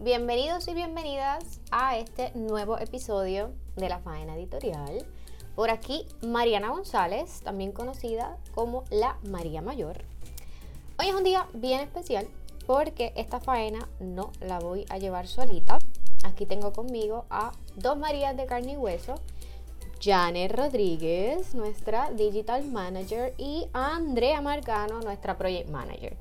Bienvenidos y bienvenidas a este nuevo episodio de La Faena Editorial. Por aquí, Mariana González, también conocida como la María Mayor. Hoy es un día bien especial porque esta faena no la voy a llevar solita. Aquí tengo conmigo a dos Marías de carne y hueso, Janet Rodríguez, nuestra Digital Manager, y Andrea Marcano, nuestra Project Manager.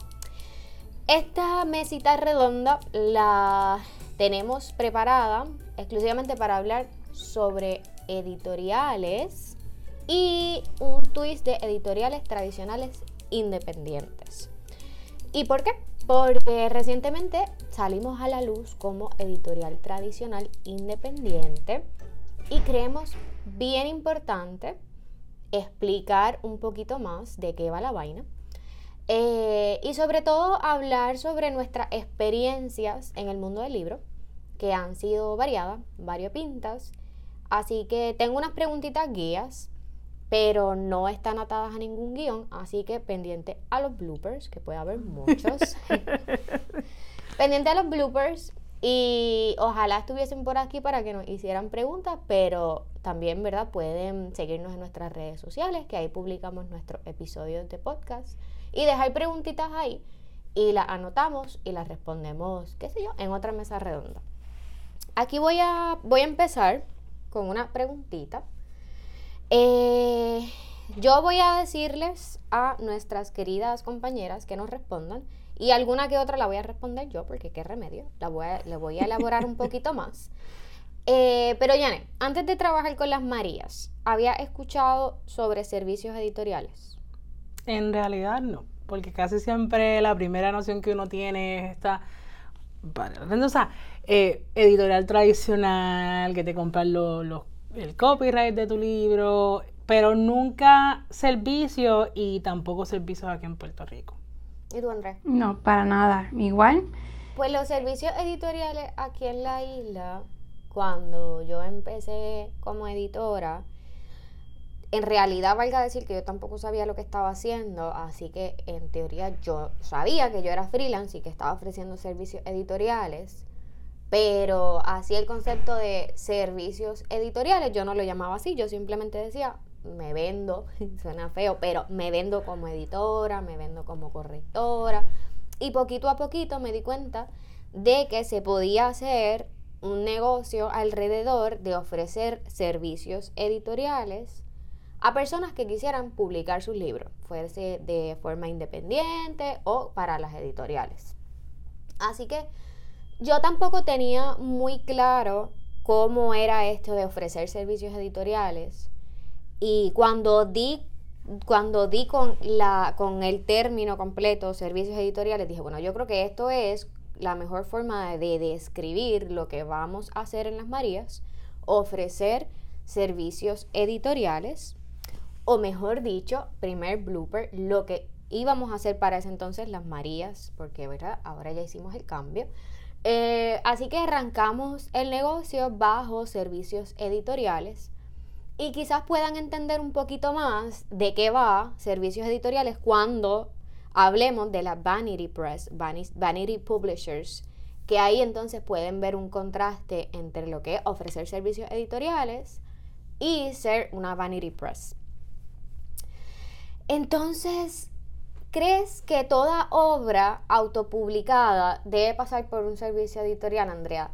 Esta mesita redonda la tenemos preparada exclusivamente para hablar sobre editoriales y un twist de editoriales tradicionales independientes. ¿Y por qué? Porque recientemente salimos a la luz como editorial tradicional independiente y creemos bien importante explicar un poquito más de qué va la vaina. Eh, y sobre todo hablar sobre nuestras experiencias en el mundo del libro, que han sido variadas, variopintas. Así que tengo unas preguntitas guías pero no están atadas a ningún guion, así que pendiente a los bloopers, que puede haber muchos. pendiente a los bloopers y ojalá estuviesen por aquí para que nos hicieran preguntas, pero también, ¿verdad? Pueden seguirnos en nuestras redes sociales, que ahí publicamos nuestros episodios de podcast y dejar preguntitas ahí y las anotamos y las respondemos, qué sé yo, en otra mesa redonda. Aquí voy a, voy a empezar con una preguntita eh, yo voy a decirles a nuestras queridas compañeras que nos respondan y alguna que otra la voy a responder yo porque qué remedio, la voy a, le voy a elaborar un poquito más. Eh, pero Yane, antes de trabajar con las Marías, ¿había escuchado sobre servicios editoriales? En realidad no, porque casi siempre la primera noción que uno tiene es esta, o sea, eh, editorial tradicional, que te compran los el copyright de tu libro, pero nunca servicio y tampoco servicios aquí en Puerto Rico. ¿Y tú, Andrés? No, para nada. Igual. Pues los servicios editoriales aquí en la isla, cuando yo empecé como editora, en realidad valga decir que yo tampoco sabía lo que estaba haciendo, así que en teoría yo sabía que yo era freelance y que estaba ofreciendo servicios editoriales, pero así el concepto de servicios editoriales, yo no lo llamaba así, yo simplemente decía, me vendo, suena feo, pero me vendo como editora, me vendo como correctora. Y poquito a poquito me di cuenta de que se podía hacer un negocio alrededor de ofrecer servicios editoriales a personas que quisieran publicar sus libros, fuese de forma independiente o para las editoriales. Así que yo tampoco tenía muy claro cómo era esto de ofrecer servicios editoriales. Y cuando di, cuando di con, la, con el término completo, servicios editoriales, dije, bueno, yo creo que esto es la mejor forma de describir lo que vamos a hacer en las Marías, ofrecer servicios editoriales, o mejor dicho, primer blooper, lo que íbamos a hacer para ese entonces las Marías, porque ¿verdad? ahora ya hicimos el cambio, eh, así que arrancamos el negocio bajo servicios editoriales y quizás puedan entender un poquito más de qué va servicios editoriales cuando hablemos de la Vanity Press, Vanity Publishers, que ahí entonces pueden ver un contraste entre lo que es ofrecer servicios editoriales y ser una Vanity Press. Entonces, ¿Crees que toda obra autopublicada debe pasar por un servicio editorial, Andrea?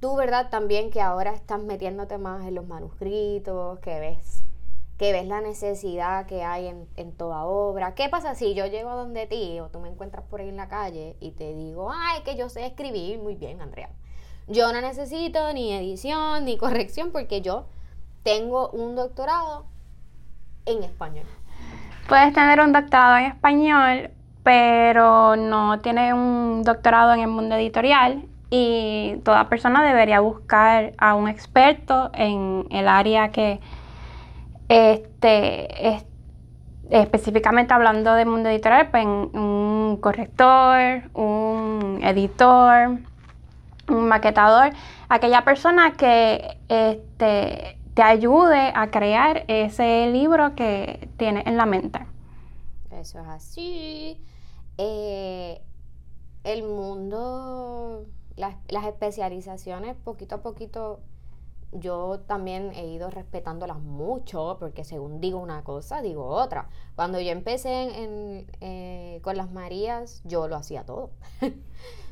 Tú, ¿verdad? También que ahora estás metiéndote más en los manuscritos, que ves, que ves la necesidad que hay en, toda obra. ¿Qué pasa si yo llego a donde ti o tú me encuentras por ahí en la calle y te digo, ay, que yo sé escribir muy bien, Andrea? Yo no necesito ni edición ni corrección porque yo tengo un doctorado en español. Puedes tener un doctorado en español, pero no tienes un doctorado en el mundo editorial y toda persona debería buscar a un experto en el área que este, específicamente hablando del mundo editorial, pues un corrector, un editor, un maquetador, aquella persona que este, te ayude a crear ese libro que tienes en la mente. Eso es así. Eh, el mundo, las, las especializaciones, poquito a poquito, yo también he ido respetándolas mucho, porque según digo una cosa, digo otra. Cuando yo empecé en, eh, con las Marías, yo lo hacía todo.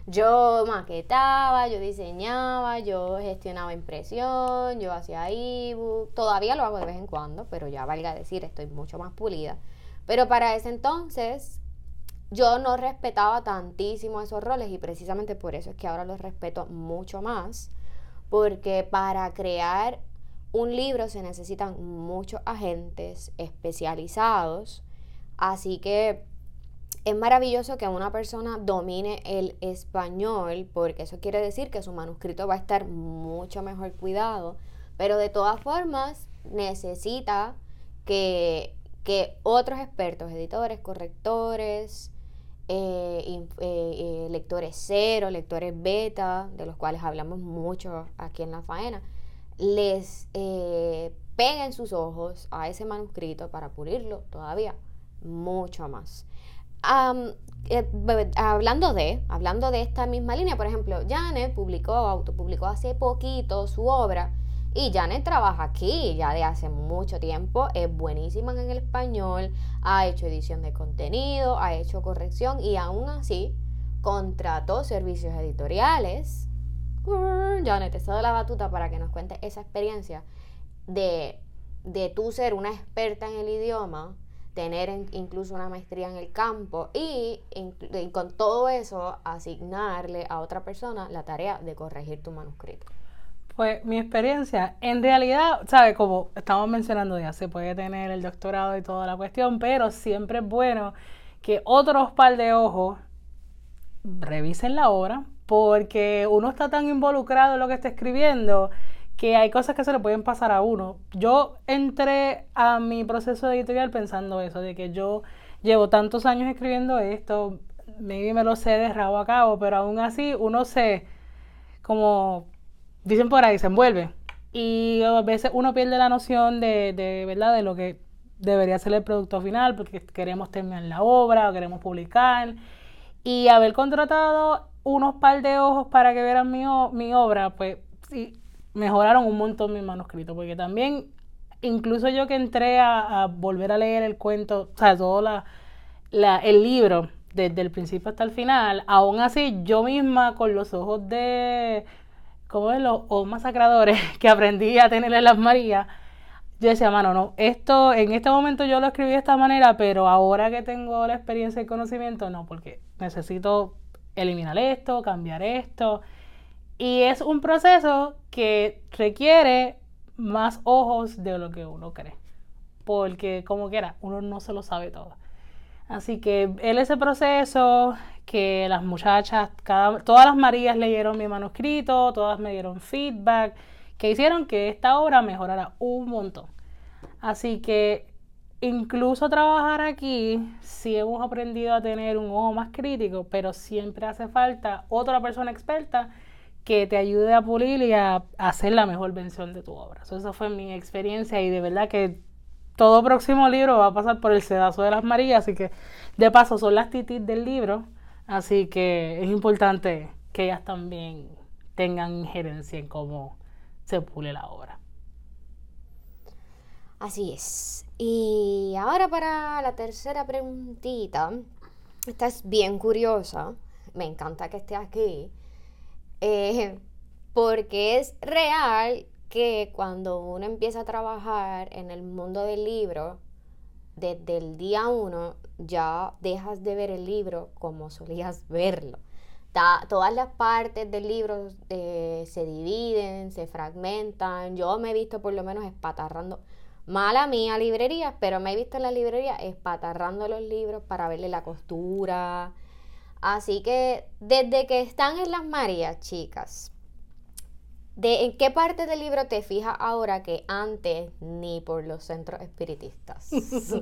yo maquetaba, yo diseñaba, yo gestionaba impresión, yo hacía ebook. Todavía lo hago de vez en cuando, pero ya valga decir, estoy mucho más pulida. Pero para ese entonces yo no respetaba tantísimo esos roles y precisamente por eso es que ahora los respeto mucho más, porque para crear un libro se necesitan muchos agentes especializados, así que es maravilloso que una persona domine el español, porque eso quiere decir que su manuscrito va a estar mucho mejor cuidado, pero de todas formas necesita que, que otros expertos, editores, correctores, eh, eh, eh, lectores cero, lectores beta, de los cuales hablamos mucho aquí en la faena, les peguen sus ojos a ese manuscrito para pulirlo todavía mucho más. hablando de, hablando de esta misma línea, por ejemplo, Janet publicó, autopublicó hace poquito su obra y Janet trabaja aquí ya de hace mucho tiempo, es buenísima en el español, ha hecho edición de contenido, ha hecho corrección y aún así contrató servicios editoriales. Janet, te cedo la batuta para que nos cuentes esa experiencia de, de tú ser una experta en el idioma, tener incluso una maestría en el campo y, y con todo eso asignarle a otra persona la tarea de corregir tu manuscrito. Pues mi experiencia, en realidad, ¿sabes? Como estamos mencionando ya, se puede tener el doctorado y toda la cuestión, pero siempre es bueno que otros par de ojos revisen la obra, porque uno está tan involucrado en lo que está escribiendo que hay cosas que se le pueden pasar a uno. Yo entré a mi proceso editorial pensando eso, de que yo llevo tantos años escribiendo esto, maybe me lo sé de rabo a cabo, pero aún así uno se como dicen por ahí, se envuelve. Y a veces uno pierde la noción de, de, ¿verdad? de lo que debería ser el producto final, porque queremos terminar la obra o queremos publicar. Y haber contratado unos par de ojos para que vieran mi, mi obra, pues sí, mejoraron un montón mi manuscrito, porque también, incluso yo que entré a, volver a leer el cuento, o sea, todo la, la, el libro, desde el principio hasta el final, aún así yo misma con los ojos de como de los masacradores que aprendí a tener en las Marías, yo decía, mano, no, esto en este momento yo lo escribí de esta manera, pero ahora que tengo la experiencia y conocimiento, no, porque necesito eliminar esto, cambiar esto. Y es un proceso que requiere más ojos de lo que uno cree. Porque, como quiera, uno no se lo sabe todo. Así que él ese proceso, que las muchachas, todas las Marías leyeron mi manuscrito, todas me dieron feedback, que hicieron que esta obra mejorara un montón. Así que incluso trabajar aquí, sí hemos aprendido a tener un ojo más crítico, pero siempre hace falta otra persona experta que te ayude a pulir y a, hacer la mejor versión de tu obra. Eso, esa fue mi experiencia y de verdad que todo próximo libro va a pasar por el sedazo de las Marías, así que de paso son las titis del libro, así que es importante que ellas también tengan injerencia en cómo se pule la obra. Así es. Y ahora para la tercera preguntita, esta es bien curiosa, me encanta que esté aquí, eh, porque es real que cuando uno empieza a trabajar en el mundo del libro, desde el día uno ya dejas de ver el libro como solías verlo. todas las partes del libro eh, se dividen, se fragmentan. Yo me he visto por lo menos espatarrando, mala mía librería, pero me he visto en la librería espatarrando los libros para verle la costura. Así que desde que están en las Marías, chicas, ¿De en qué parte del libro te fijas ahora que antes ni por los centros espiritistas? yo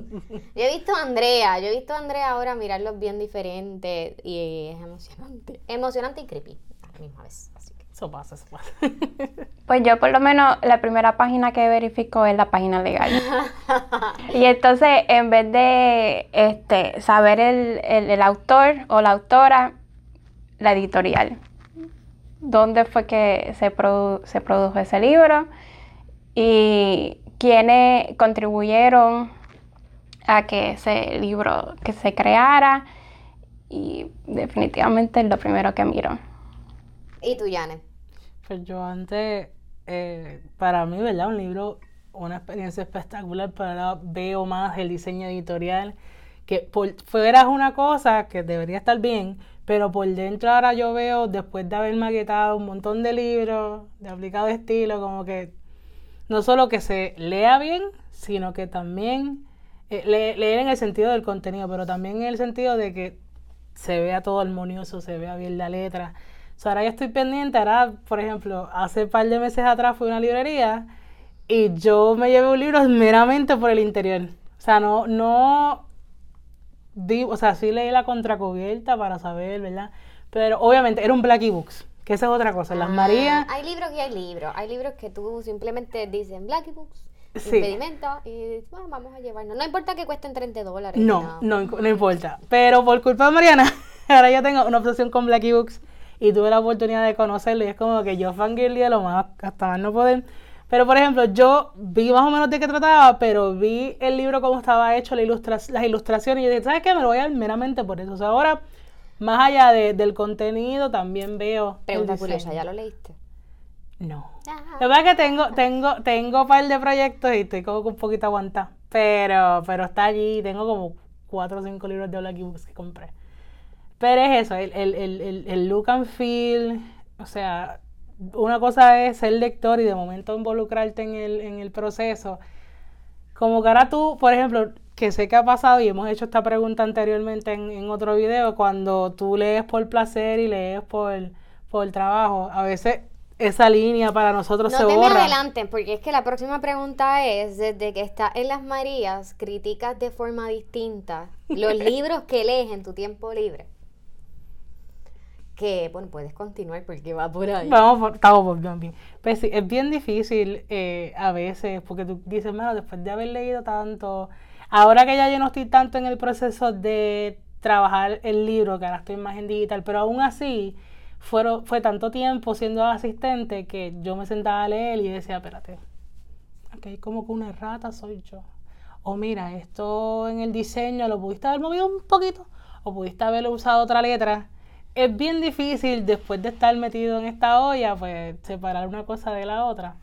he visto a Andrea, yo he visto a Andrea ahora mirarlos bien diferentes y es emocionante. Emocionante y creepy a la misma vez. Eso pasa, eso pasa. Pues yo por lo menos la primera página que verifico es la página legal. y entonces en vez de este, saber el, el- el autor o la autora, la editorial. ¿Dónde fue que se, produ- se produjo ese libro? Y quiénes contribuyeron a que ese libro que se creara. Y definitivamente es lo primero que miro. ¿Y tú, Yane? Pues yo antes, eh, para mí, ¿verdad? Un libro, una experiencia espectacular, pero ahora veo más el diseño editorial, que por fuera es una cosa que debería estar bien, pero por dentro ahora yo veo, después de haber maquetado un montón de libros, de aplicado estilo, como que no solo que se lea bien, sino que también eh, le- leer en el sentido del contenido, pero también en el sentido de que se vea todo armonioso, se vea bien la letra. O sea, ahora yo estoy pendiente, ahora, por ejemplo, hace un par de meses atrás fui a una librería y yo me llevé un libro meramente por el interior. O sea, no, no vi, o sea, sí leí la contracubierta para saber, ¿verdad? Pero obviamente era un Blacky Books, que esa es otra cosa. Las Ah, Marías, Hay libros y hay libros. Hay libros que tú simplemente dicen Blacky Books, Sí. impedimento, y dices, "Ah, vamos a llevarnos. No importa que cuesten 30 dólares. No, no, no importa. Pero por culpa de Mariana, ahora yo tengo una obsesión con Blacky Books y tuve la oportunidad de conocerlo y es como que yo fangirlé lo más, hasta más no poder. Pero por ejemplo, yo vi más o menos de qué trataba, pero vi el libro cómo estaba hecho, la ilustra- las ilustraciones y yo dije, ¿sabes qué? Me lo voy a dar meramente por eso. O sea, ahora, más allá de- del contenido, también veo... Pregunta curiosa, ¿ya lo leíste? No. Ah. La verdad es que tengo, tengo, tengo un par de proyectos y estoy como que un poquito aguantada. Pero, pero está allí, tengo como cuatro o cinco libros de Blacky Books que compré. Pero es eso, el, el, el, el, el look and feel, o sea, una cosa es ser lector y de momento involucrarte en el, en el proceso. Como que ahora tú, por ejemplo, que sé que ha pasado y hemos hecho esta pregunta anteriormente en, en otro video, cuando tú lees por placer y lees por, por trabajo, a veces esa línea para nosotros No se te me borra. adelanten, porque es que la próxima pregunta es, desde que estás en las Marías, criticas de forma distinta los libros que lees en tu tiempo libre. Que, bueno, puedes continuar porque va por ahí. Vamos, por- estamos por bien, bien. Pues sí, es bien difícil eh, a veces, porque tú dices, bueno, después de haber leído tanto, ahora que ya yo no estoy tanto en el proceso de trabajar el libro, que ahora estoy más en digital, pero aún así, fueron, fue tanto tiempo siendo asistente que yo me sentaba a leer y decía, espérate, aquí como que una rata soy yo. O mira, esto en el diseño lo pudiste haber movido un poquito, o pudiste haberlo usado otra letra. Es bien difícil después de estar metido en esta olla, pues separar una cosa de la otra.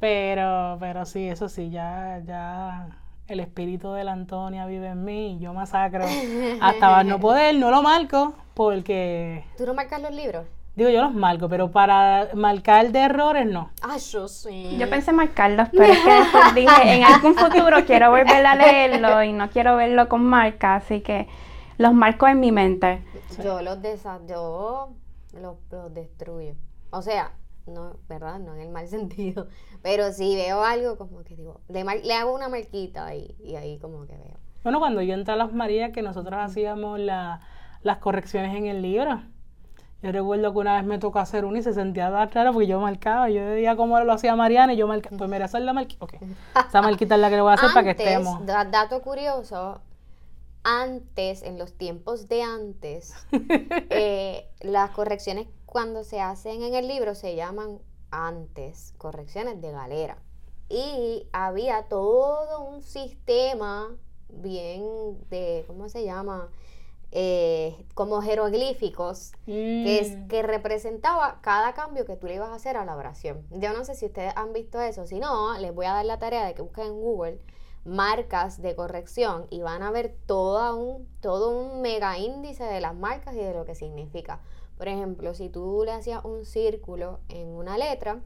Pero, pero sí, eso sí, ya, ya el espíritu de la Antonia vive en mí y yo masacro hasta más no poder, no lo marco porque, ¿Tú no marcas los libros? digo yo los marco, pero para marcar de errores no. Ah, yo sí. Yo pensé marcarlos, pero es que después dije, en algún futuro quiero volver a leerlo y no quiero verlo con marca, así que los marco en mi mente. Yo los desa yo los, los destruyo. O sea, no, ¿verdad? No en el mal sentido. Pero si veo algo, como que digo, le, mar- le hago una marquita y, y ahí como que veo. Bueno, cuando yo entré a las Marías, que nosotros hacíamos la- las correcciones en el libro. Yo recuerdo que una vez me tocó hacer una y se sentía tan raro porque yo marcaba. Yo decía cómo lo hacía Mariana y yo marcaba. Pues mira, esa es la marquita. Ok. Esa marquita es la que le voy a hacer para que Antes, estemos. da- dato curioso, antes, en los tiempos de antes, eh, las correcciones cuando se hacen en el libro se llaman antes, correcciones de galera. Y había todo un sistema bien de, ¿cómo se llama? Eh, como jeroglíficos que, es, Mm. que representaba cada cambio que tú le ibas a hacer a la oración. Yo no sé si ustedes han visto eso, si no, les voy a dar la tarea de que busquen en Google marcas de corrección y van a ver todo un, todo un mega índice de las marcas y de lo que significa. Por ejemplo, si tú le hacías un círculo en una letra,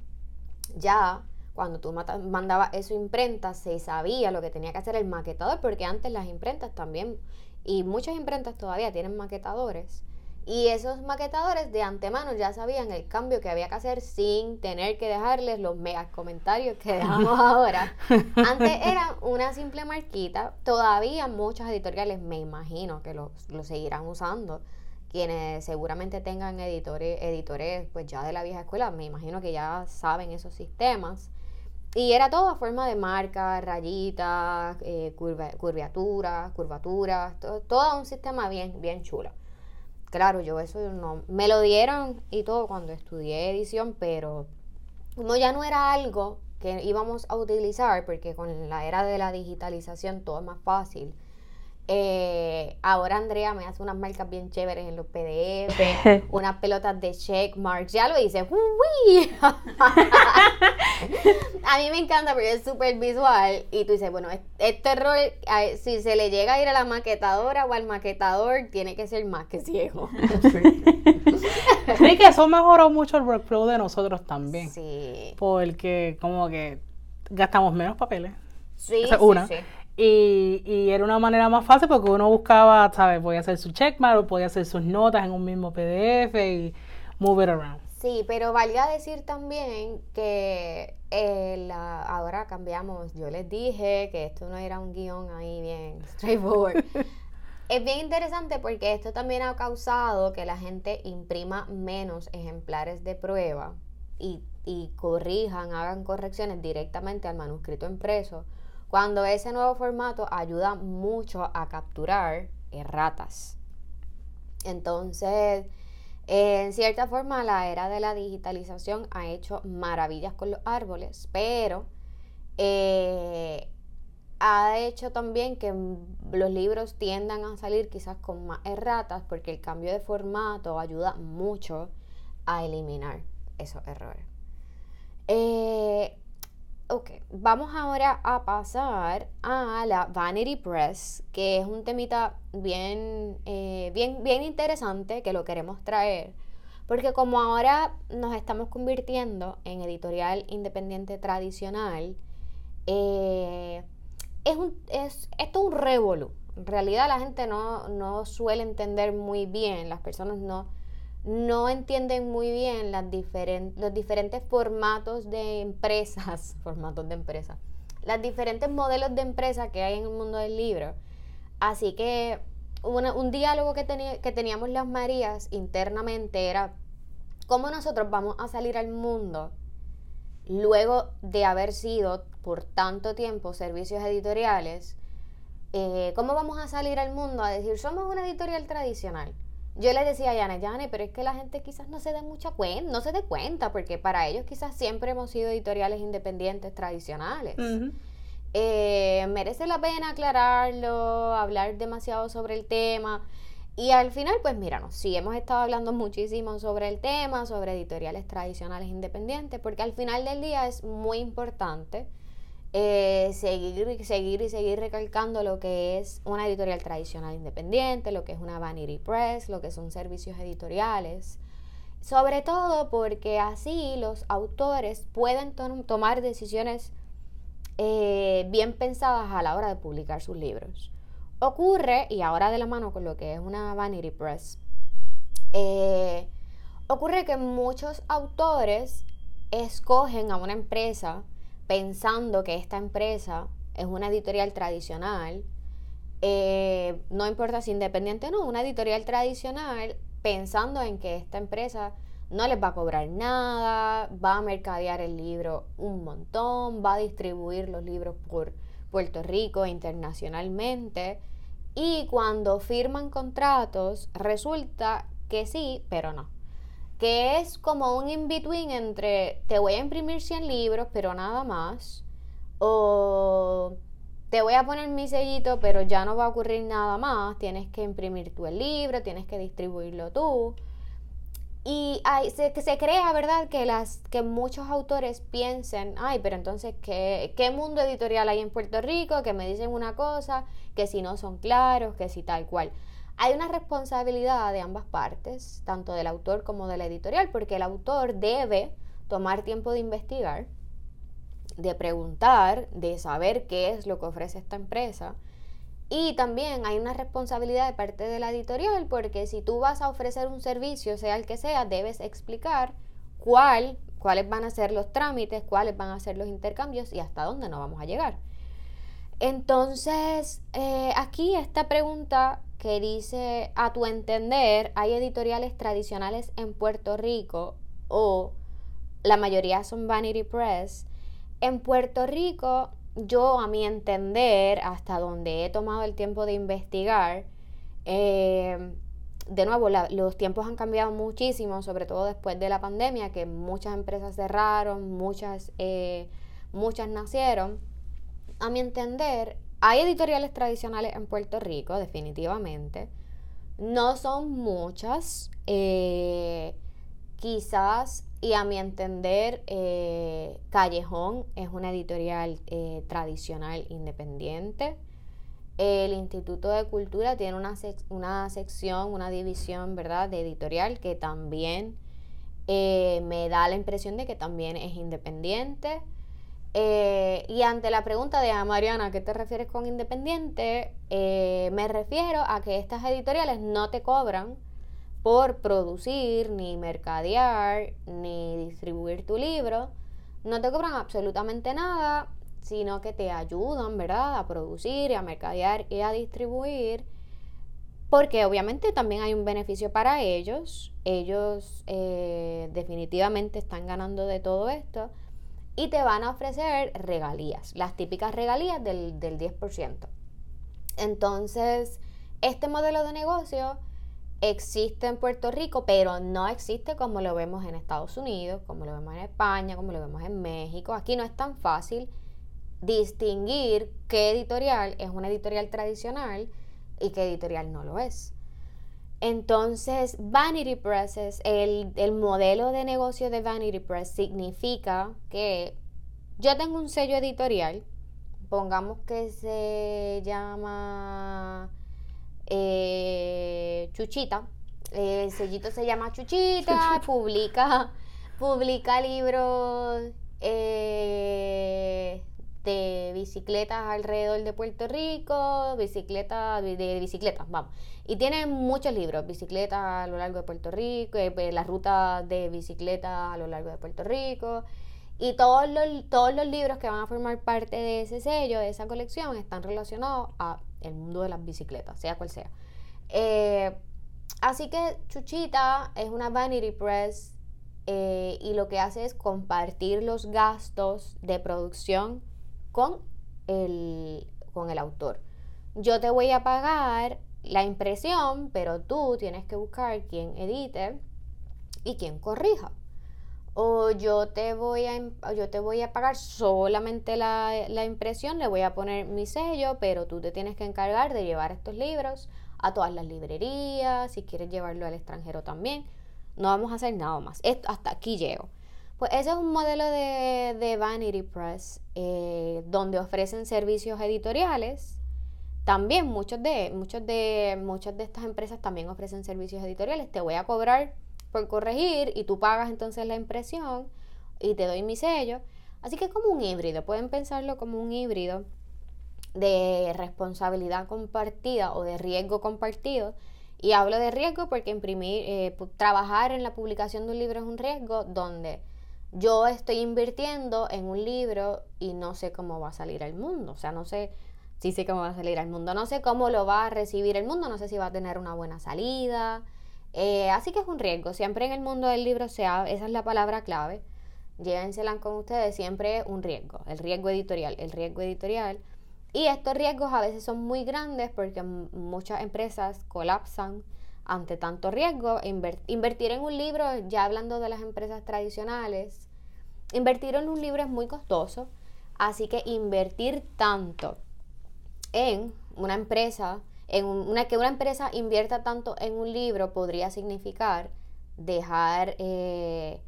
ya cuando tú mandabas eso imprenta, se sabía lo que tenía que hacer el maquetador, porque antes las imprentas también, y muchas imprentas todavía tienen maquetadores, y esos maquetadores de antemano ya sabían el cambio que había que hacer sin tener que dejarles los mega comentarios que dejamos ahora. Antes era una simple marquita, todavía muchas editoriales me imagino que lo, lo seguirán usando, quienes seguramente tengan editores, editores pues ya de la vieja escuela, me imagino que ya saben esos sistemas. Y era todo a forma de marcas, rayitas, eh, curvaturas, curvaturas, todo, todo, un sistema bien, bien chulo. Claro, yo eso no, me lo dieron y todo cuando estudié edición, pero no ya no era algo que íbamos a utilizar, porque con la era de la digitalización todo es más fácil eh, ahora Andrea me hace unas marcas bien chéveres en los PDF, unas pelotas de check marks. Ya lo hice. ¡Uy! a mí me encanta porque es súper visual. Y tú dices, bueno, este error, si se le llega a ir a la maquetadora o al maquetador, tiene que ser más que ciego. sí, que eso mejoró mucho el workflow de nosotros también. Sí. Porque como que gastamos menos papeles. Sí, una. sí, sí. Y, y, era una manera más fácil porque uno buscaba, ¿sabes? Podía hacer su checkmark o podía hacer sus notas en un mismo PDF y move it around. Sí, pero valga decir también que eh, ahora cambiamos. Yo les dije que esto no era un guion ahí bien straightforward. es bien interesante porque esto también ha causado que la gente imprima menos ejemplares de prueba y, y corrijan, hagan correcciones directamente al manuscrito impreso cuando ese nuevo formato ayuda mucho a capturar erratas. Entonces, en cierta forma, la era de la digitalización ha hecho maravillas con los árboles, pero eh, ha hecho también que los libros tiendan a salir quizás con más erratas porque el cambio de formato ayuda mucho a eliminar esos errores. Eh, Ok, vamos ahora a pasar a la Vanity Press, que es un temita bien, eh, bien, bien interesante que lo queremos traer, porque como ahora nos estamos convirtiendo en editorial independiente tradicional, eh, es, un, es esto es un revolú. En realidad la gente no, no suele entender muy bien, las personas no, no entienden muy bien las los diferentes formatos de empresas, formatos de empresa, las diferentes modelos de empresa que hay en el mundo del libro. Así que un diálogo que, que teníamos las Marías internamente era cómo nosotros vamos a salir al mundo luego de haber sido por tanto tiempo servicios editoriales, eh, ¿cómo vamos a salir al mundo a decir somos una editorial tradicional? Yo le decía a Yana, Yana, pero es que la gente quizás no se dé mucha cuenta, no se dé cuenta, porque para ellos quizás siempre hemos sido editoriales independientes tradicionales. Eh, merece la pena aclararlo, hablar demasiado sobre el tema. Y al final, pues míranos, sí, hemos estado hablando muchísimo sobre el tema, sobre editoriales tradicionales independientes, porque al final del día es muy importante eh, seguir, seguir y seguir recalcando lo que es una editorial tradicional independiente, lo que es una Vanity Press, lo que son servicios editoriales. Sobre todo porque así los autores pueden tomar decisiones eh, bien pensadas a la hora de publicar sus libros. Ocurre, y ahora de la mano con lo que es una Vanity Press, eh, ocurre que muchos autores escogen a una empresa pensando que esta empresa es una editorial tradicional, eh, no importa si independiente o no, una editorial tradicional pensando en que esta empresa no les va a cobrar nada, va a mercadear el libro un montón, va a distribuir los libros por Puerto Rico internacionalmente. Y cuando firman contratos, resulta que sí, pero no que es como un in-between entre te voy a imprimir 100 libros, pero nada más, o te voy a poner mi sellito, pero ya no va a ocurrir nada más, tienes que imprimir tú el libro, tienes que distribuirlo tú. Y hay, se, se crea, ¿verdad?, que, las, que muchos autores piensen, ay, pero entonces, ¿qué, ¿qué mundo editorial hay en Puerto Rico? Que me dicen una cosa, que si no son claros, que si tal cual. Hay una responsabilidad de ambas partes, tanto del autor como de la editorial, porque el autor debe tomar tiempo de investigar, de preguntar, de saber qué es lo que ofrece esta empresa. Y también hay una responsabilidad de parte de la editorial, porque si tú vas a ofrecer un servicio, sea el que sea, debes explicar cuál, cuáles van a ser los trámites, cuáles van a ser los intercambios y hasta dónde nos vamos a llegar. Entonces, eh, aquí esta pregunta que dice, a tu entender, hay editoriales tradicionales en Puerto Rico o la mayoría son Vanity Press. En Puerto Rico, yo a mi entender, hasta donde he tomado el tiempo de investigar, eh, de nuevo, los tiempos han cambiado muchísimo, sobre todo después de la pandemia, que muchas empresas cerraron, muchas, eh, muchas nacieron. A mi entender, hay editoriales tradicionales en Puerto Rico, definitivamente. No son muchas. Eh, quizás, y a mi entender, eh, Callejón es una editorial eh, tradicional independiente. El Instituto de Cultura tiene una, una sección, una división, ¿verdad?, de editorial que también me da la impresión de que también es independiente. Eh, y ante la pregunta de ah, Mariana, ¿qué te refieres con independiente? Eh, me refiero a que estas editoriales no te cobran por producir, ni mercadear, ni distribuir tu libro. No te cobran absolutamente nada, sino que te ayudan, ¿verdad?, a producir, a mercadear y a distribuir. Porque obviamente también hay un beneficio para ellos. Ellos eh, definitivamente están ganando de todo esto y te van a ofrecer regalías, las típicas regalías del, 10%. Entonces, este modelo de negocio existe en Puerto Rico, pero no existe como lo vemos en Estados Unidos, como lo vemos en España, como lo vemos en México. Aquí no es tan fácil distinguir qué editorial es una editorial tradicional y qué editorial no lo es. Entonces, Vanity Press, el, el modelo de negocio de Vanity Press significa que yo tengo un sello editorial, pongamos que se llama eh, Chuchita, el sellito se llama Chuchita, publica, publica libros eh, de bicicletas alrededor de Puerto Rico, bicicletas, de, bicicletas, vamos. Y tiene muchos libros, bicicletas a lo largo de Puerto Rico, eh, pues, la ruta de bicicletas a lo largo de Puerto Rico. Y todos los, todos los libros que van a formar parte de ese sello, de esa colección, están relacionados a el mundo de las bicicletas, sea cual sea. Eh, así que Chuchita es una vanity press eh, y lo que hace es compartir los gastos de producción con el, con el autor. Yo te voy a pagar la impresión, pero tú tienes que buscar quién edite y quién corrija. O yo te voy a, yo te voy a pagar solamente la, la impresión, le voy a poner mi sello, pero tú te tienes que encargar de llevar estos libros a todas las librerías, si quieres llevarlo al extranjero también. No vamos a hacer nada más. Hasta aquí llego. Pues ese es un modelo de, Vanity Press eh, donde ofrecen servicios editoriales. También muchos de, muchos de, muchas de estas empresas también ofrecen servicios editoriales. Te voy a cobrar por corregir y tú pagas entonces la impresión y te doy mi sello. Así que es como un híbrido, pueden pensarlo como un híbrido de responsabilidad compartida o de riesgo compartido. Y hablo de riesgo porque imprimir, eh, trabajar en la publicación de un libro es un riesgo donde yo estoy invirtiendo en un libro y no sé cómo va a salir al mundo. O sea, no sé si sé cómo va a salir al mundo. No sé cómo lo va a recibir el mundo. No sé si va a tener una buena salida. Eh, así que es un riesgo. Siempre en el mundo del libro, sea, esa es la palabra clave. Llévensela con ustedes. Siempre un riesgo. El riesgo editorial. El riesgo editorial. Y estos riesgos a veces son muy grandes porque muchas empresas colapsan ante tanto riesgo, invertir en un libro, ya hablando de las empresas tradicionales, invertir en un libro es muy costoso, así que invertir tanto en una empresa, en una, que una empresa invierta tanto en un libro podría significar dejar, eh,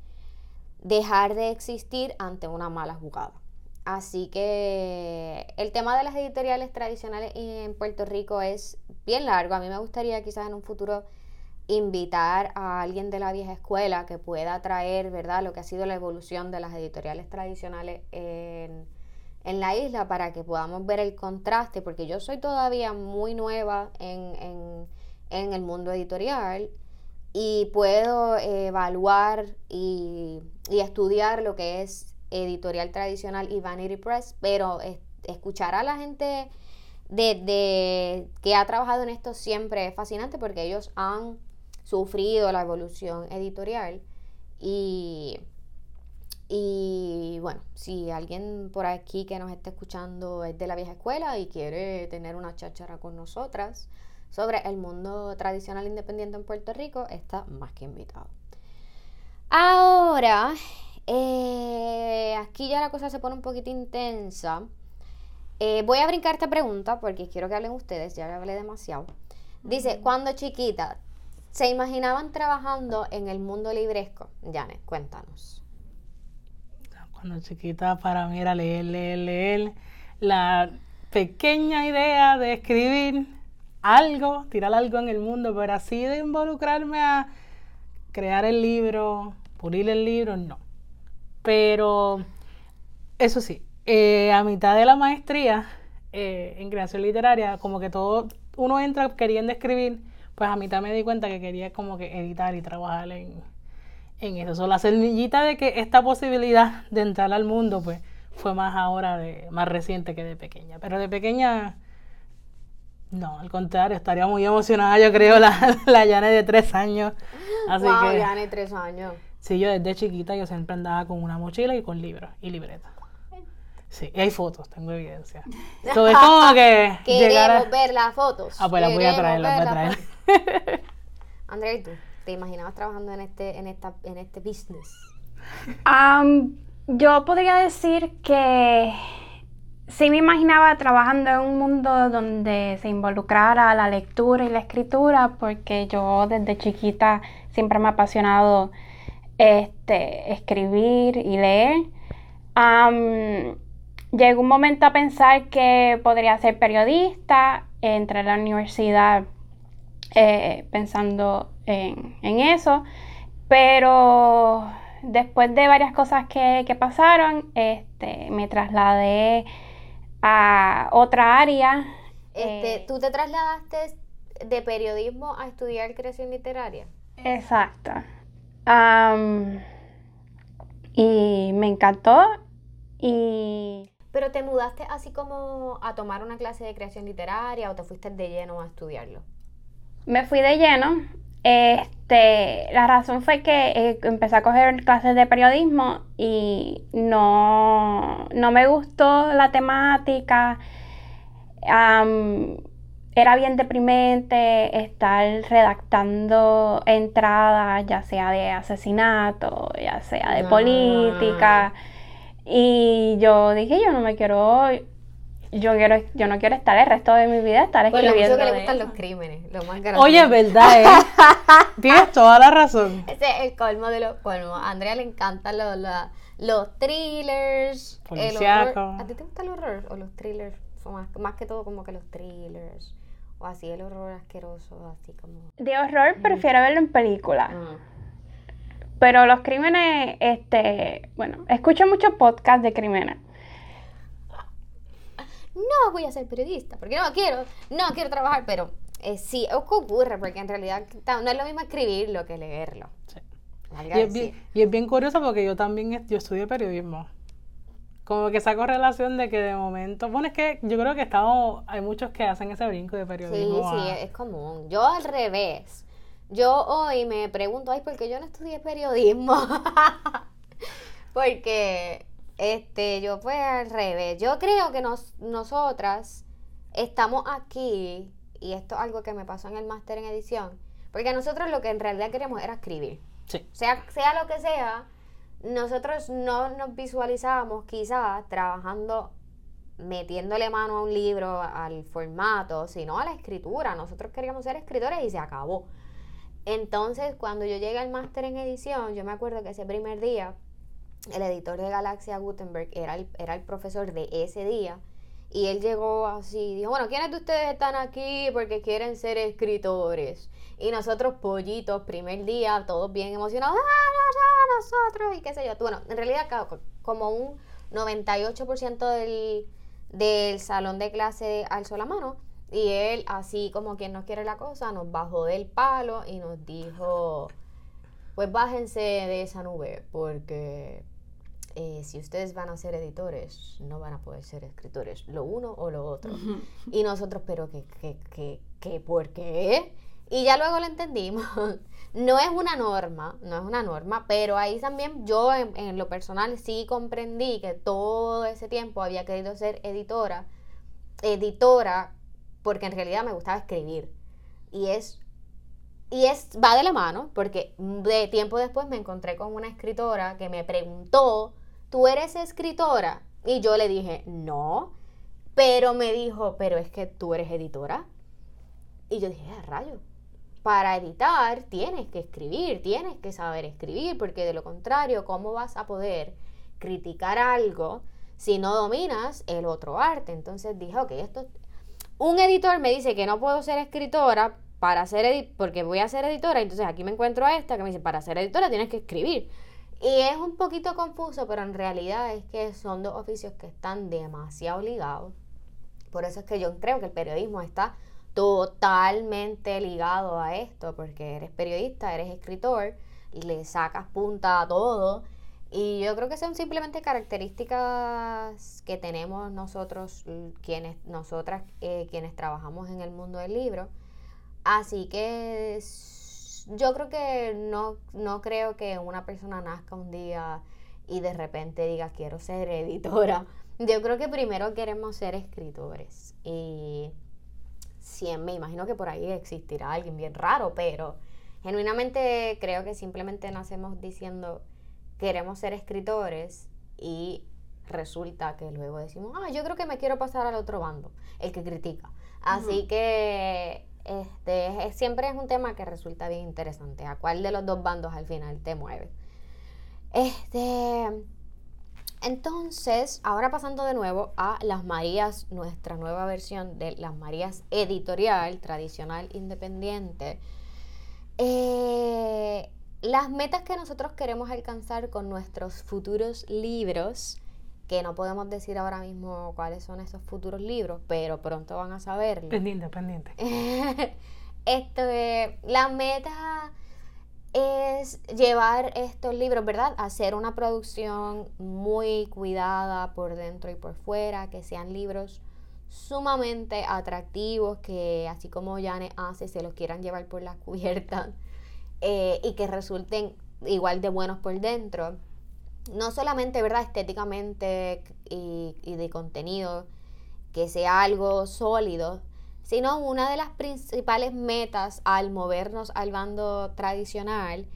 dejar de existir ante una mala jugada. Así que el tema de las editoriales tradicionales en Puerto Rico es bien largo. A mí me gustaría quizás en un futuro invitar a alguien de la vieja escuela que pueda traer, ¿verdad?, lo que ha sido la evolución de las editoriales tradicionales en, la isla para que podamos ver el contraste, porque yo soy todavía muy nueva en, en el mundo editorial y puedo evaluar y, y estudiar lo que es editorial tradicional y Vanity Press, pero escuchar a la gente desde que ha trabajado en esto siempre es fascinante porque ellos han sufrido la evolución editorial y, y bueno, si alguien por aquí que nos está escuchando es de la vieja escuela y quiere tener una cháchara con nosotras sobre el mundo tradicional independiente en Puerto Rico, está más que invitado. Ahora, eh, aquí ya la cosa se pone un poquito intensa. Eh, voy a brincar esta pregunta porque quiero que hablen ustedes, ya hablé demasiado. Dice, cuando chiquita, ¿se imaginaban trabajando en el mundo libresco? Yane, cuéntanos. Cuando chiquita para mí era leer, leer, leer. La pequeña idea de escribir algo, tirar algo en el mundo, pero así de involucrarme a crear el libro, pulir el libro, no. Pero eso sí, eh, a mitad de la maestría eh, en creación literaria, como que todo, uno entra queriendo escribir, pues a mitad me di cuenta que quería como que editar y trabajar en, en eso. So, la semillita de que esta posibilidad de entrar al mundo, pues fue más ahora, de, más reciente que de pequeña. Pero de pequeña, no, al contrario, estaría muy emocionada, yo creo, la, la Yane de tres años. Así wow, que, Yane, tres años. Sí, yo desde chiquita yo siempre andaba con una mochila y con libros y libretas. Sí, y hay fotos, tengo evidencia. Entonces es como que Queremos a- ver las fotos. Ah, pues las voy a traer, las voy a traer. Andrea, ¿y tú? ¿Te imaginabas trabajando en este, en esta, en este business? Am, yo podría decir que sí me imaginaba trabajando en un mundo donde se involucrara la lectura y la escritura, porque yo desde chiquita siempre me ha apasionado este, escribir y leer. Llegó un momento a pensar que podría ser periodista, entré a la universidad eh, pensando en, en eso, pero después de varias cosas que, que pasaron, este, me trasladé a otra área. Este, Eh, ¿Tú te trasladaste de periodismo a estudiar creación literaria? Exacto. Y me encantó y ¿Pero te mudaste así como a tomar una clase de creación literaria o te fuiste de lleno a estudiarlo? me fui de lleno. Este, la razón fue que eh, empecé a coger clases de periodismo y no, no me gustó la temática. Era bien deprimente estar redactando entradas, ya sea de asesinato, ya sea de Ah. política. Y yo dije, yo no me quiero, yo quiero, yo no quiero estar el resto de mi vida estar Por lo mucho escribiendo. que le gustan eso. los crímenes, lo más grande. Oye, verdad, ¿eh? Tienes toda la razón. Ese es el colmo de los colmos. A Andrea le encantan los, los thrillers. el horror. ¿A ti te gusta el horror o los thrillers? Son más, más que todo como que los thrillers. O así el horror asqueroso, así como... De horror prefiero verlo en película. Ah. Pero los crímenes, este, bueno, escucho muchos podcasts de crímenes. No voy a ser periodista, porque no quiero, no quiero trabajar, pero eh, sí, es que ocurre, porque en realidad no es lo mismo escribirlo que leerlo. Sí. Y es, bien, y es bien curioso porque yo también yo estudié periodismo. Como que esa correlación de que de momento, bueno, es que yo creo que estamos, hay muchos que hacen ese brinco de Sí, periodismo. sí, a- es común. Yo al revés. Yo hoy me pregunto, ay, ¿por qué yo no estudié periodismo? Porque este, yo fue al revés. Yo creo que nos, nosotras estamos aquí, y esto es algo que me pasó en el máster en edición, porque nosotros lo que en realidad queríamos era escribir. Sí. Sea, sea lo que sea, nosotros no nos visualizábamos quizás trabajando, metiéndole mano a un libro, al formato, sino a la escritura. Nosotros queríamos ser escritores y se acabó. Entonces, cuando yo llegué al máster en edición, yo me acuerdo que ese primer día, el editor de Galaxia Gutenberg era el, era el profesor de ese día. Y él llegó así, dijo, bueno, ¿quiénes de ustedes están aquí porque quieren ser escritores? Y nosotros, pollitos, primer día, todos bien emocionados, ¡ah, no, no, nosotros! Y qué sé yo. Bueno, en realidad, como un 98% del, del salón de clase alzó la mano. Y él, así como quien no quiere la cosa, nos bajó del palo y nos dijo, pues bájense de esa nube, porque eh, si ustedes van a ser editores, no van a poder ser escritores, lo uno o lo otro. Y nosotros, pero ¿qué, qué, qué, qué, por qué? Y ya luego lo entendimos. No es una norma, no es una norma, pero ahí también yo en, en, lo personal sí comprendí que todo ese tiempo había querido ser editora, editora, porque en realidad me gustaba escribir. Y es y es, va de la mano, porque de tiempo después me encontré con una escritora que me preguntó, ¿tú eres escritora? Y yo le dije, no, pero me dijo, pero es que tú eres editora. Y yo dije, a ah, rayo, para editar tienes que escribir, tienes que saber escribir, porque de lo contrario, ¿cómo vas a poder criticar algo si no dominas el otro arte? Entonces dije, ok, esto... Un editor me dice que no puedo ser escritora para ser porque voy a ser editora, entonces aquí me encuentro a esta que me dice, para ser editora tienes que escribir. Y es un poquito confuso, pero en realidad es que son dos oficios que están demasiado ligados. Por eso es que yo creo que el periodismo está totalmente ligado a esto, porque eres periodista, eres escritor, y le sacas punta a todo. Y yo creo que son simplemente características que tenemos nosotros, quienes, nosotras, eh, quienes trabajamos en el mundo del libro Así que yo creo que no, no creo que una persona nazca un día y de repente diga quiero ser editora. Yo creo que primero queremos ser escritores. Y siempre, me imagino que por ahí existirá alguien bien raro, pero genuinamente creo que simplemente nacemos diciendo queremos ser escritores y resulta que luego decimos, ah, yo creo que me quiero pasar al otro bando, el que critica. Así que este, siempre es un tema que resulta bien interesante. ¿A cuál de los dos bandos al final te mueve? Este, entonces, ahora pasando de nuevo a Las Marías, nuestra nueva versión de Las Marías editorial, tradicional, independiente. Eh, las metas que nosotros queremos alcanzar con nuestros futuros libros que no podemos decir ahora mismo cuáles son esos futuros libros, pero pronto van a saberlo. Pendiente, pendiente. este, la meta es llevar estos libros, ¿verdad? Hacer una producción muy cuidada por dentro y por fuera, que sean libros sumamente atractivos, que así como Jane hace, se los quieran llevar por las cubiertas eh, y que resulten igual de buenos por dentro no solamente, ¿verdad? Estéticamente y, de contenido, que sea algo sólido, sino una de las principales metas al movernos al bando tradicional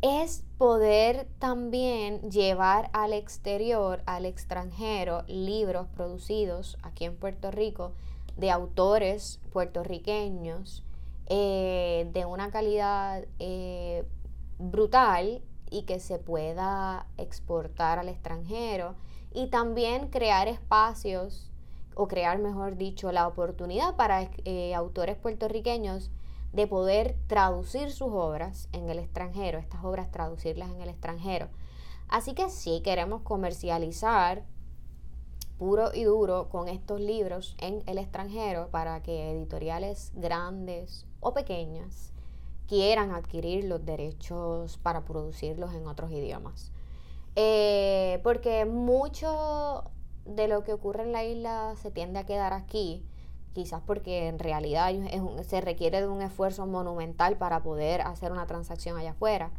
es poder también llevar al exterior, al extranjero, libros producidos aquí en Puerto Rico de autores puertorriqueños eh, de una calidad eh, brutal y que se pueda exportar al extranjero y también crear espacios o crear, mejor dicho, la oportunidad para eh, autores puertorriqueños de poder traducir sus obras en el extranjero, estas obras traducirlas en el extranjero. Así que sí queremos comercializar puro y duro con estos libros en el extranjero para que editoriales grandes o pequeñas quieran adquirir los derechos para producirlos en otros idiomas. Eh, porque mucho de lo que ocurre en la isla se tiende a quedar aquí, quizás porque en realidad se requiere de un esfuerzo monumental para poder hacer una transacción allá afuera.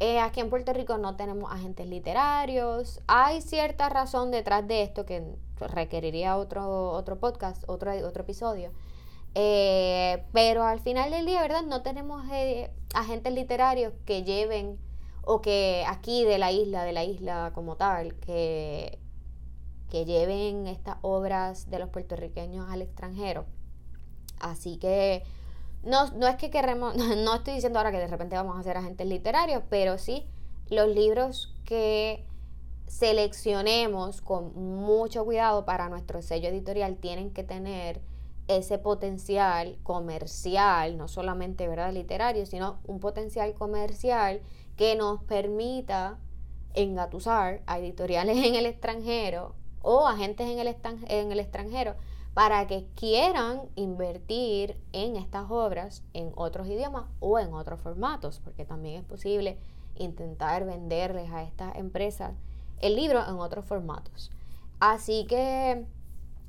Eh, aquí en Puerto Rico no tenemos agentes literarios. Hay cierta razón detrás de esto que requeriría otro, otro podcast, otro, otro episodio. Eh, pero al final del día, ¿verdad? No tenemos eh, agentes literarios que lleven o que aquí de la isla, de la isla como tal, que, que lleven estas obras de los puertorriqueños al extranjero. Así que no, no es que queremos, no estoy diciendo ahora que de repente vamos a ser agentes literarios, pero sí los libros que seleccionemos con mucho cuidado para nuestro sello editorial tienen que tener ese potencial comercial, no solamente ¿verdad? literario, sino un potencial comercial que nos permita engatusar a editoriales en el extranjero o agentes en el, en el extranjero para que quieran invertir en estas obras en otros idiomas o en otros formatos, porque también es posible intentar venderles a estas empresas el libro en otros formatos. Así que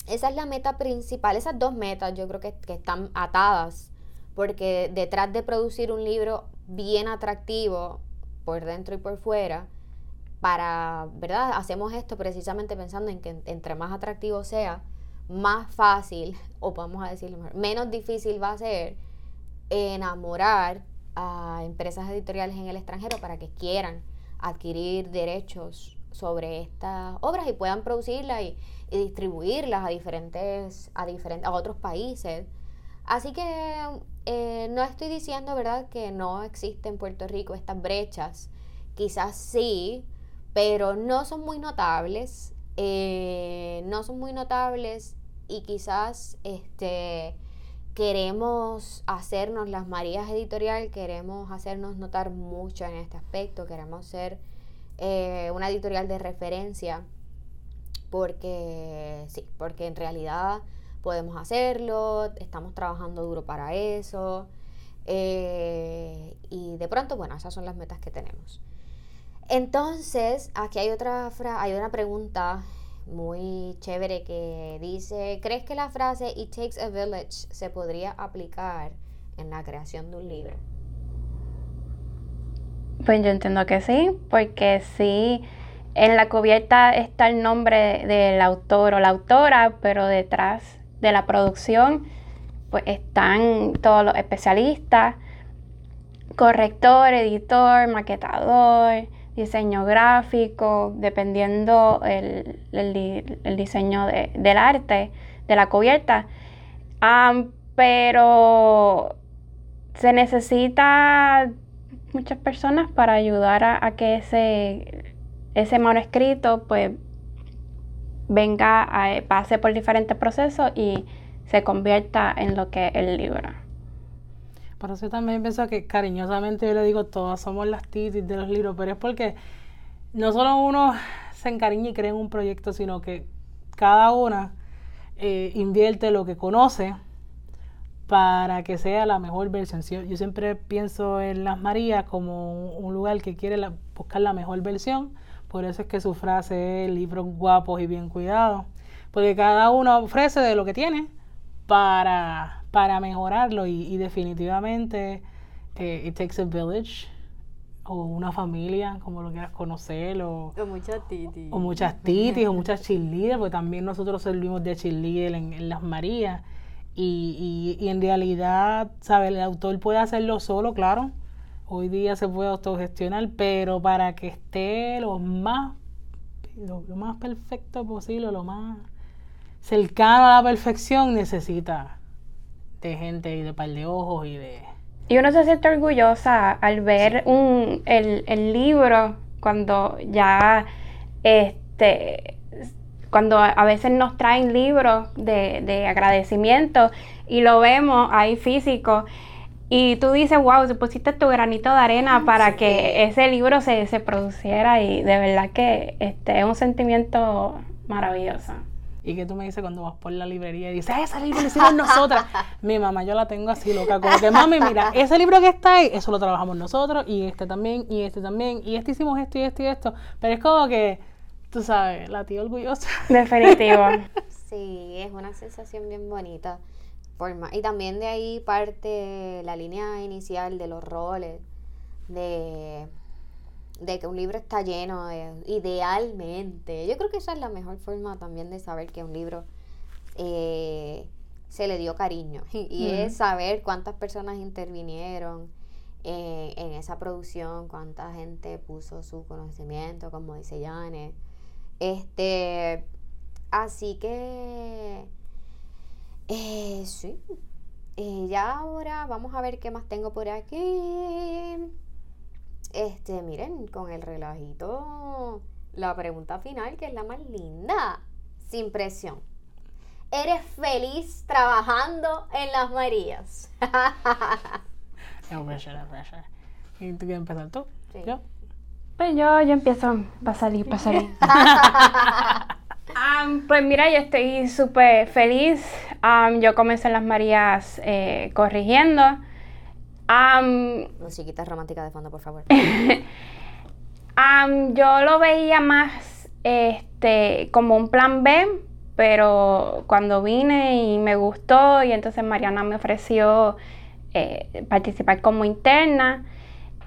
esa es la meta principal, esas dos metas yo creo que, que están atadas, porque detrás de producir un libro bien atractivo por dentro y por fuera, para, ¿verdad? Hacemos esto precisamente pensando en que entre más atractivo sea, más fácil, o vamos a decirlo mejor, menos difícil va a ser enamorar a empresas editoriales en el extranjero para que quieran adquirir derechos sobre estas obras y puedan producirlas y, distribuirlas a diferentes, a diferentes, a otros países. Así que eh, no estoy diciendo, ¿verdad?, que no existen en Puerto Rico estas brechas. Quizás sí, pero no son muy notables. Eh, no son muy notables y quizás este queremos hacernos las Marías Editorial, queremos hacernos notar mucho en este aspecto, queremos ser eh, una editorial de referencia, porque sí, porque en realidad podemos hacerlo, estamos trabajando duro para eso, eh, y de pronto, bueno, esas son las metas que tenemos. Entonces, aquí hay otra hay una pregunta muy chévere que dice, ¿crees que la frase It takes a village se podría aplicar en la creación de un libro? Pues yo entiendo que sí, porque sí, en la cubierta está el nombre del autor o la autora, pero detrás de la producción pues están todos los especialistas, corrector, editor, maquetador, diseño gráfico, dependiendo el, el, diseño del arte, de la cubierta. pero se necesita muchas personas para ayudar a, que ese, ese manuscrito pues venga, a, pase por diferentes procesos y se convierta en lo que es el libro. Por eso también pienso que cariñosamente yo le digo, todas somos las titis de los libros, pero es porque no solo uno se encariña y crea en un proyecto, sino que cada una eh, invierte lo que conoce para que sea la mejor versión. Yo siempre pienso en Las Marías como un lugar que quiere buscar la mejor versión, por eso es que su frase es libros guapos y bien cuidados, porque cada uno ofrece de lo que tiene para para mejorarlo y, definitivamente eh, it takes a village o una familia, como lo quieras conocer, o, muchas titis. O muchas titis, o muchas cheerleaders, porque también nosotros servimos de cheerleader en, en Las Marías. Y, y, en realidad, ¿sabes? El autor puede hacerlo solo, claro. Hoy día se puede autogestionar, pero para que esté lo más, lo más perfecto posible, lo más cercano a la perfección, necesita de gente y de par de ojos y de... Y uno se siente orgullosa al ver un, el, el libro cuando ya, este, cuando a veces nos traen libros de, de agradecimiento y lo vemos ahí físico y tú dices, wow, si pusiste tu granito de arena para que ese libro se, se, produciera y de verdad que este, es un sentimiento maravilloso. ¿Y que tú me dices cuando vas por la librería y dices, ese libro lo hicimos nosotras? Mi mamá, yo la tengo así loca, como que mami, mira, ese libro que está ahí, eso lo trabajamos nosotros, y este también, y este también, y este hicimos esto y esto y esto. Pero es como que, tú sabes, la tía orgullosa. Definitivo. sí, es una sensación bien bonita. Forma. Y también de ahí parte la línea inicial de los roles, de de que un libro está lleno, de, idealmente. Yo creo que esa es la mejor forma también de saber que un libro eh, se le dio cariño. Y, es saber cuántas personas intervinieron eh, en esa producción, cuánta gente puso su conocimiento, como dice Yane. Este, así que, eh, sí. ya ahora vamos a ver qué más tengo por aquí. Este, miren, con el relajito, la pregunta final, que es la más linda, sin presión. ¿Eres feliz trabajando en las Marías? no pressure, no pressure. ¿Y tú quieres empezar tú? Sí. ¿Yo? Pues yo, yo empiezo para salir, para salir. pues mira, yo estoy súper feliz. yo comencé en las Marías eh, corrigiendo. Um, Musiquita romántica de fondo, por favor. yo lo veía más este, como un plan B, pero cuando vine y me gustó y entonces Mariana me ofreció eh, participar como interna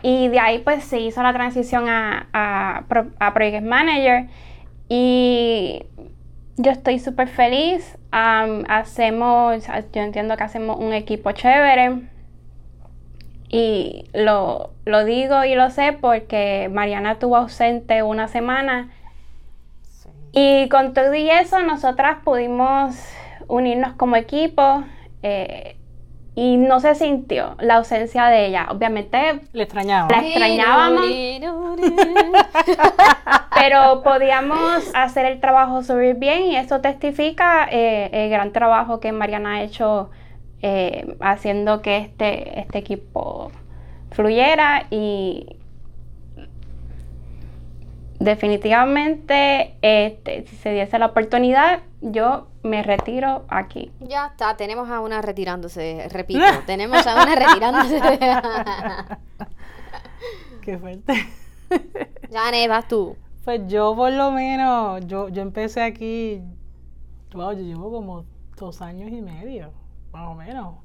y de ahí pues se hizo la transición a, a, a Project Manager y yo estoy súper feliz. hacemos, yo entiendo que hacemos un equipo chévere. Y lo, lo, digo y lo sé porque Mariana estuvo ausente una semana. Y con todo y eso, nosotras pudimos unirnos como equipo. Eh, y no se sintió la ausencia de ella. Obviamente le extrañábamos. La extrañábamos. pero podíamos hacer el trabajo súper bien y eso testifica eh, el gran trabajo que Mariana ha hecho eh, haciendo que este, este equipo fluyera y definitivamente este, si se diese la oportunidad yo me retiro aquí. Ya está, tenemos a una retirándose, repito, tenemos a una retirándose. Qué fuerte. Janet, vas tú. Pues yo por lo menos, yo, yo empecé aquí, wow, yo llevo como dos años y medio, más o menos.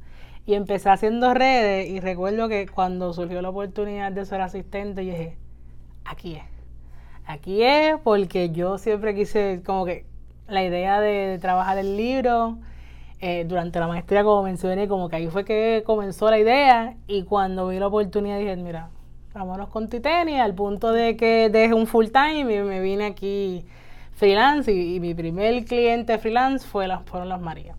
Y empecé haciendo redes y recuerdo que cuando surgió la oportunidad de ser asistente, dije, aquí es. Aquí es porque yo siempre quise como que la idea de, trabajar el libro. Eh, durante la maestría, como mencioné, como que ahí fue que comenzó la idea y cuando vi la oportunidad dije, mira, vámonos con Titania, al punto de que dejé un full time y me vine aquí freelance y, mi primer cliente freelance fue las, fueron las Marías.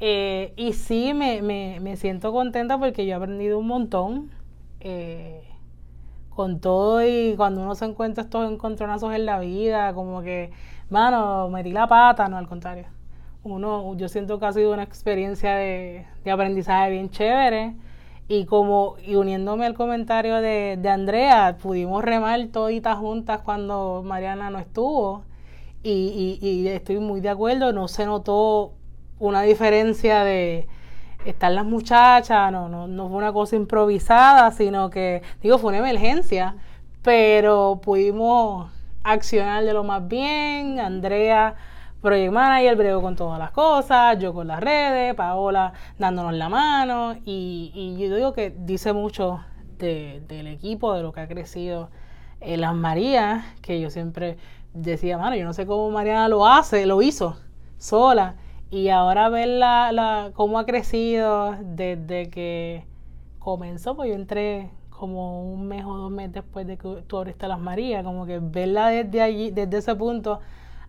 Eh, y sí, me, me, me, siento contenta porque yo he aprendido un montón eh, con todo y cuando uno se encuentra estos encontronazos en la vida, como que mano, metí la pata, no, al contrario. Uno, yo siento que ha sido una experiencia de, aprendizaje bien chévere. Y como, y uniéndome al comentario de, Andrea, pudimos remar toditas juntas cuando Mariana no estuvo. Y, y, estoy muy de acuerdo, no se notó una diferencia de estar las muchachas, no, no, no fue una cosa improvisada, sino que, digo, fue una emergencia, pero pudimos accionar de lo más bien, Andrea Project Manager, brego con todas las cosas, yo con las redes, Paola dándonos la mano y, yo digo que dice mucho del equipo, de lo que ha crecido en las Marías, que yo siempre decía, mano, yo no sé cómo Mariana lo hace, lo hizo sola y ahora ver la, la, cómo ha crecido desde que comenzó, pues yo entré como un mes o dos meses después de que tú abriste las Marías, como que verla desde allí, desde ese punto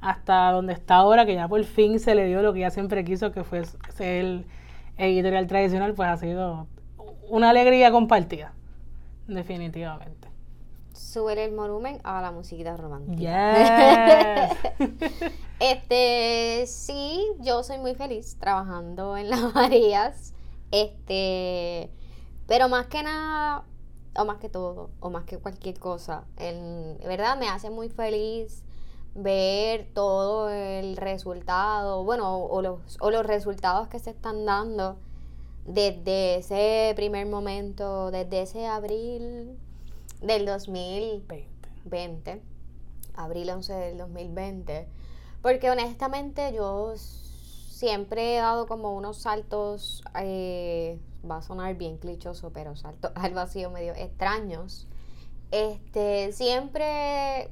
hasta donde está ahora, que ya por fin se le dio lo que ella siempre quiso, que fue ser el editorial tradicional, pues ha sido una alegría compartida, definitivamente. Sube el volumen a la musiquita romántica. este, sí, yo soy muy feliz trabajando en las Marías. Este, pero más que nada, o más que todo, o más que cualquier cosa. En verdad me hace muy feliz ver todo el resultado, bueno, o los, o los resultados que se están dando desde ese primer momento, desde ese abril del 2020, abril 11 del 2020, porque honestamente yo siempre he dado como unos saltos eh, va a sonar bien clichoso, pero salto al vacío medio extraños. Este, siempre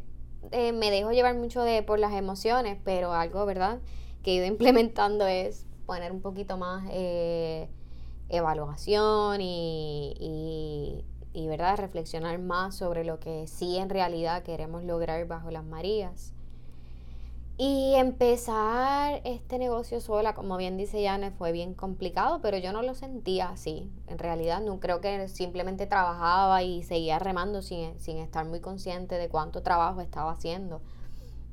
eh, me dejo llevar mucho de por las emociones, pero algo, ¿verdad? Que he ido implementando es poner un poquito más eh, evaluación y, y, y, ¿verdad? Reflexionar más sobre lo que sí en realidad queremos lograr bajo las Marías. Y empezar este negocio sola, como bien dice Janet, fue bien complicado, pero yo no lo sentía así. En realidad, no creo que simplemente trabajaba y seguía remando sin, sin estar muy consciente de cuánto trabajo estaba haciendo.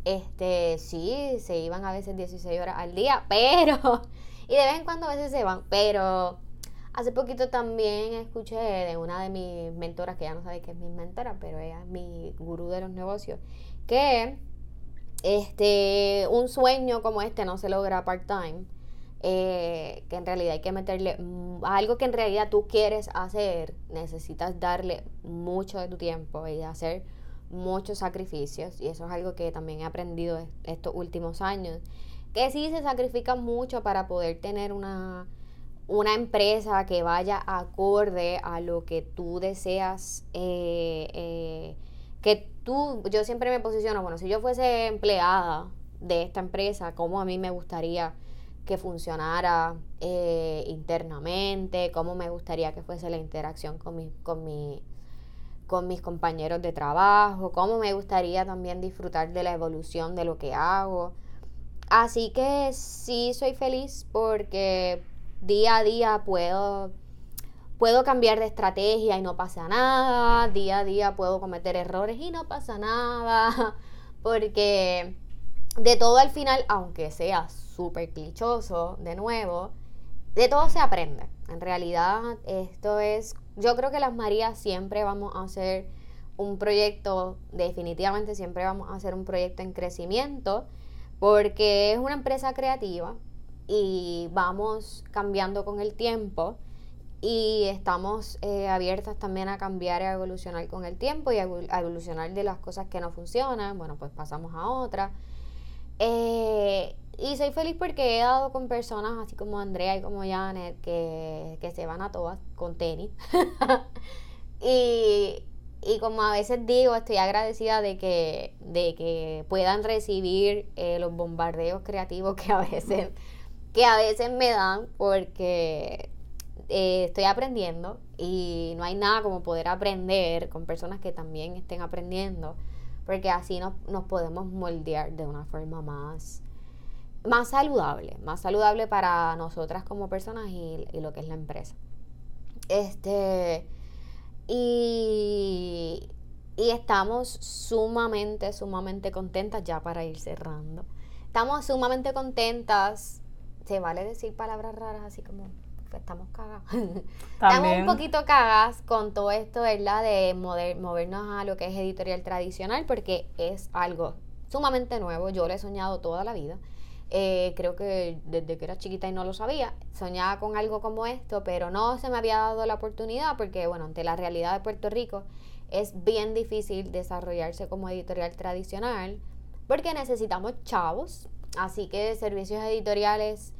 Este, sí, se iban a veces 16 horas al día, pero, y de vez en cuando a veces se van, pero hace poquito también escuché de una de mis mentoras, que ya no sabe que es mi mentora, pero ella es mi gurú de los negocios, que este, un sueño como este no se logra part-time. Eh, que en realidad hay que meterle algo que en realidad tú quieres hacer, necesitas darle mucho de tu tiempo y hacer muchos sacrificios y eso es algo que también he aprendido est- estos últimos años, que sí se sacrifica mucho para poder tener una, una empresa que vaya acorde a lo que tú deseas, eh, eh, que tú, yo siempre me posiciono, bueno, si yo fuese empleada de esta empresa, cómo a mí me gustaría que funcionara eh, internamente, cómo me gustaría que fuese la interacción con mi, con mi, con mis compañeros de trabajo, cómo me gustaría también disfrutar de la evolución de lo que hago. Así que sí soy feliz porque día a día puedo, puedo cambiar de estrategia y no pasa nada. Día a día puedo cometer errores y no pasa nada. Porque de todo al final, aunque sea súper clichoso, de nuevo, de todo se aprende. En realidad, esto es, yo creo que las Marías siempre vamos a hacer un proyecto, definitivamente siempre vamos a hacer un proyecto en crecimiento, porque es una empresa creativa y vamos cambiando con el tiempo y estamos eh, abiertas también a cambiar y a evolucionar con el tiempo y a, evol- a evolucionar de las cosas que no funcionan, bueno, pues pasamos a otras. Eh, y soy feliz porque he dado con personas así como Andrea y como Janet que, que se van a todas con tenis. y, y como a veces digo, estoy agradecida de que, de que puedan recibir eh, los bombardeos creativos que a veces, que a veces me dan porque eh, estoy aprendiendo y no hay nada como poder aprender con personas que también estén aprendiendo porque así nos, nos podemos moldear de una forma más, más saludable, más saludable para nosotras como personas y, y lo que es la empresa. Este, y, y estamos sumamente, sumamente contentas ya para ir cerrando. Estamos sumamente contentas. Se vale decir palabras raras así como estamos cagadas. Estamos un poquito cagadas con todo esto, ¿verdad? De mover- movernos a lo que es editorial tradicional, porque es algo sumamente nuevo. Yo lo he soñado toda la vida. Eh, creo que desde que era chiquita y no lo sabía, soñaba con algo como esto, pero no se me había dado la oportunidad porque, bueno, ante la realidad de Puerto Rico es bien difícil desarrollarse como editorial tradicional porque necesitamos chavos. Así que servicios editoriales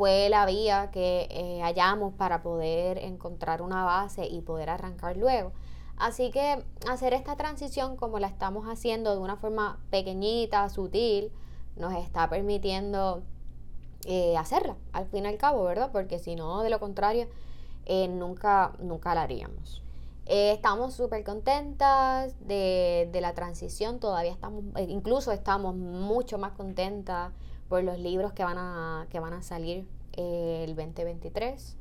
fue la vía que eh, hallamos para poder encontrar una base y poder arrancar luego. Así que hacer esta transición como la estamos haciendo de una forma pequeñita, sutil, nos está permitiendo eh, hacerla, al fin y al cabo, ¿verdad? Porque si no, de lo contrario, eh, nunca, nunca la haríamos. Estamos súper contentas de, de la transición, todavía estamos, incluso estamos mucho más contentas por los libros que van a, que van a salir eh, el 2023.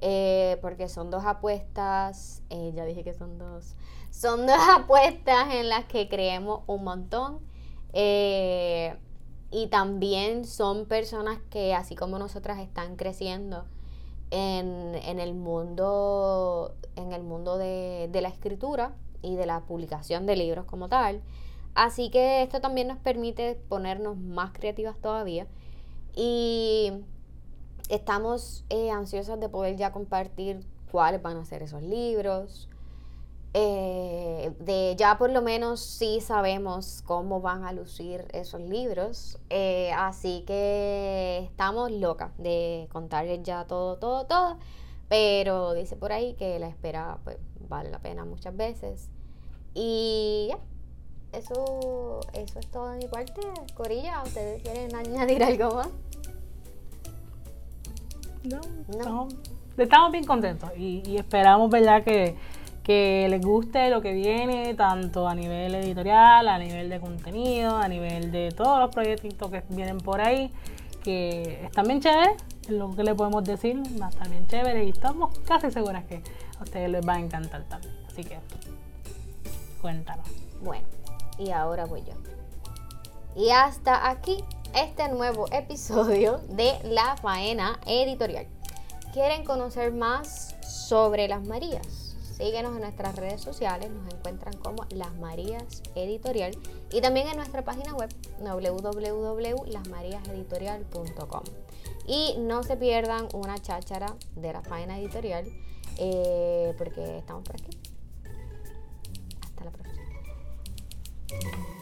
eh, porque son dos apuestas, eh, ya dije que son dos, son dos apuestas en las que creemos un montón. eh, y también son personas que, así como nosotras, están creciendo en, en el mundo, en el mundo de, de la escritura y de la publicación de libros como tal. Así que esto también nos permite ponernos más creativas todavía. Y estamos eh, ansiosas de poder ya compartir cuáles van a ser esos libros. Eh, de ya por lo menos sí sabemos cómo van a lucir esos libros. Eh, así que estamos locas de contarles ya todo, todo, todo. Pero dice por ahí que la espera pues, vale la pena muchas veces. Y ya, eso, eso es todo de mi parte. Corilla, ¿ustedes quieren añadir algo más? No, No. Estamos, bien contentos y, y esperamos, ¿verdad? Que, que les guste lo que viene, tanto a nivel editorial, a nivel de contenido, a nivel de todos los proyectitos que vienen por ahí, que están bien chéveres, es lo que le podemos decir, va a estar bien chévere y estamos casi seguras que a ustedes les va a encantar también. Así que, cuéntanos. Bueno, y ahora voy yo. Y hasta aquí este nuevo episodio de La Faena Editorial. ¿Quieren conocer más sobre las Marías? Síguenos en nuestras redes sociales, nos encuentran como Las Marías Editorial y también en nuestra página web www.lasmariaseditorial.com. Y no se pierdan una cháchara de La Faena Editorial eh, porque estamos por aquí. Thank you.